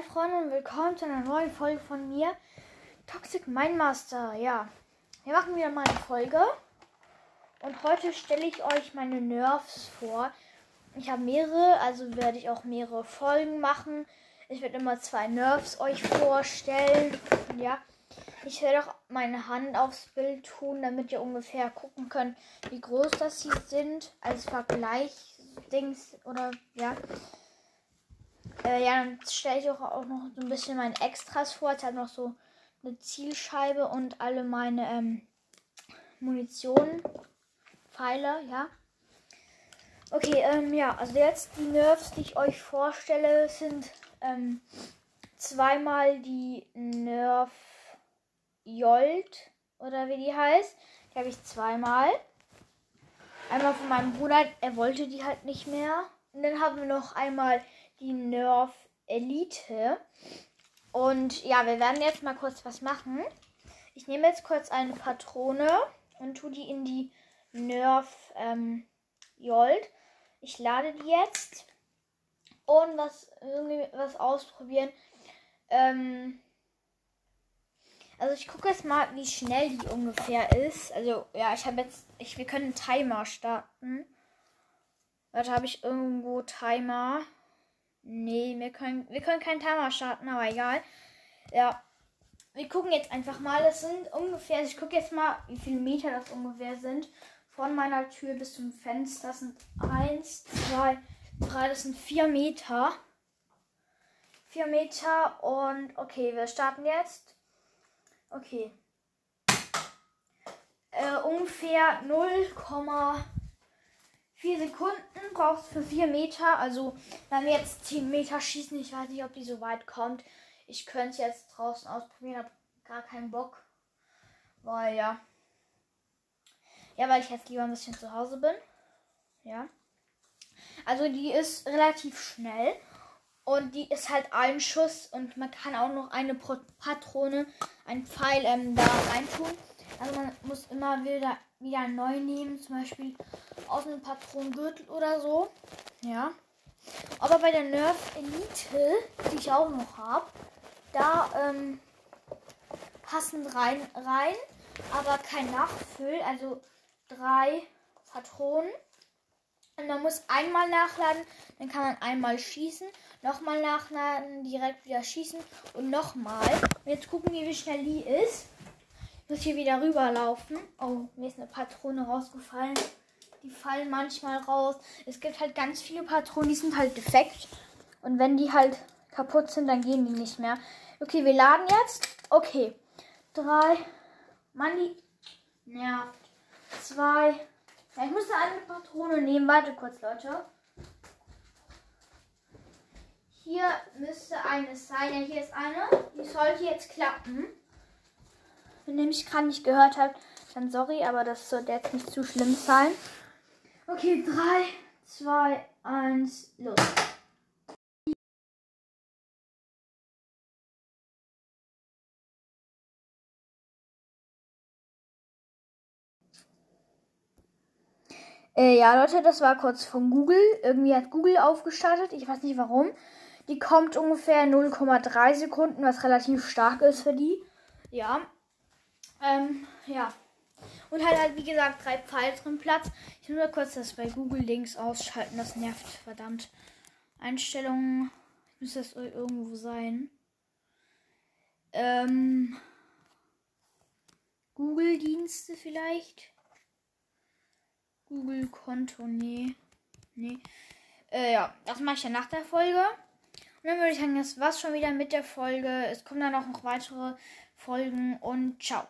Hi Freunde und willkommen zu einer neuen Folge von mir. Toxic Mindmaster, ja. Wir machen wieder mal eine Folge. Und heute stelle ich euch meine Nerfs vor. Ich habe mehrere, also werde ich auch mehrere Folgen machen. Ich werde immer zwei Nerfs euch vorstellen. Ja. Ich werde auch meine Hand aufs Bild tun, damit ihr ungefähr gucken könnt, wie groß das sie sind. Als Vergleich-Dings oder ja. Äh, ja, dann stelle ich auch, auch noch so ein bisschen meine Extras vor. Ich habe noch so eine Zielscheibe und alle meine ähm, Munition, Pfeile, ja. Okay, ähm, ja, also jetzt die Nerfs, die ich euch vorstelle, sind ähm, zweimal die Nerf Jolt oder wie die heißt. Die habe ich zweimal. Einmal von meinem Bruder, er wollte die halt nicht mehr. Und dann haben wir noch einmal die Nerf Elite. Und ja, wir werden jetzt mal kurz was machen. Ich nehme jetzt kurz eine Patrone und tue die in die Nerf ähm, Jolt. Ich lade die jetzt und was irgendwie was ausprobieren. Ähm, also ich gucke jetzt mal, wie schnell die ungefähr ist. Also ja, ich habe jetzt, ich, wir können einen Timer starten. Warte, habe ich irgendwo Timer? Nee, wir können, wir können keinen Timer starten, aber egal. Ja, wir gucken jetzt einfach mal. Das sind ungefähr, also ich gucke jetzt mal, wie viele Meter das ungefähr sind. Von meiner Tür bis zum Fenster. Das sind 1, 2, 3, das sind 4 Meter. 4 Meter und okay, wir starten jetzt. Okay. Äh, ungefähr 0,4 Sekunden brauchst für 4 Meter. Also, wenn wir jetzt 10 Meter schießen, ich weiß nicht, ob die so weit kommt. Ich könnte es jetzt draußen ausprobieren, habe gar keinen Bock. Weil ja. Ja, weil ich jetzt lieber ein bisschen zu Hause bin. Ja. Also die ist relativ schnell. Und die ist halt ein Schuss und man kann auch noch eine Patrone, ein Pfeil ähm, da reintun. Also man muss immer wieder, wieder neu nehmen, zum Beispiel aus einem Patronengürtel oder so. Ja. Aber bei der Nerf Elite, die ich auch noch habe, da ähm, passen rein, rein, aber kein Nachfüll, also drei Patronen. Und man muss einmal nachladen, dann kann man einmal schießen, nochmal nachladen, direkt wieder schießen und nochmal. Und jetzt gucken wir, wie schnell die ist. Muss hier wieder rüberlaufen. Oh, mir ist eine Patrone rausgefallen. Die fallen manchmal raus. Es gibt halt ganz viele Patronen, die sind halt defekt. Und wenn die halt kaputt sind, dann gehen die nicht mehr. Okay, wir laden jetzt. Okay. Drei. Mann, die nervt. Zwei. Ja, ich muss da eine Patrone nehmen. Warte kurz, Leute. Hier müsste eine sein. Ja, hier ist eine. Die sollte jetzt klappen. Wenn ihr mich gerade nicht gehört habt, dann sorry, aber das sollte jetzt nicht zu schlimm sein. Okay, 3, 2, 1, los. Äh, ja, Leute, das war kurz von Google. Irgendwie hat Google aufgestartet. Ich weiß nicht warum. Die kommt ungefähr 0,3 Sekunden, was relativ stark ist für die. Ja. Ähm, ja. Und halt, halt, wie gesagt, drei Pfeile drin Platz. Ich muss nur kurz das bei Google Links ausschalten. Das nervt, verdammt. Einstellungen. Müsste das irgendwo sein. Ähm. Google-Dienste vielleicht. Google-Konto, nee. Nee. Äh, ja, das mache ich ja nach der Folge. Und dann würde ich sagen, das war's schon wieder mit der Folge. Es kommen dann auch noch weitere Folgen und ciao.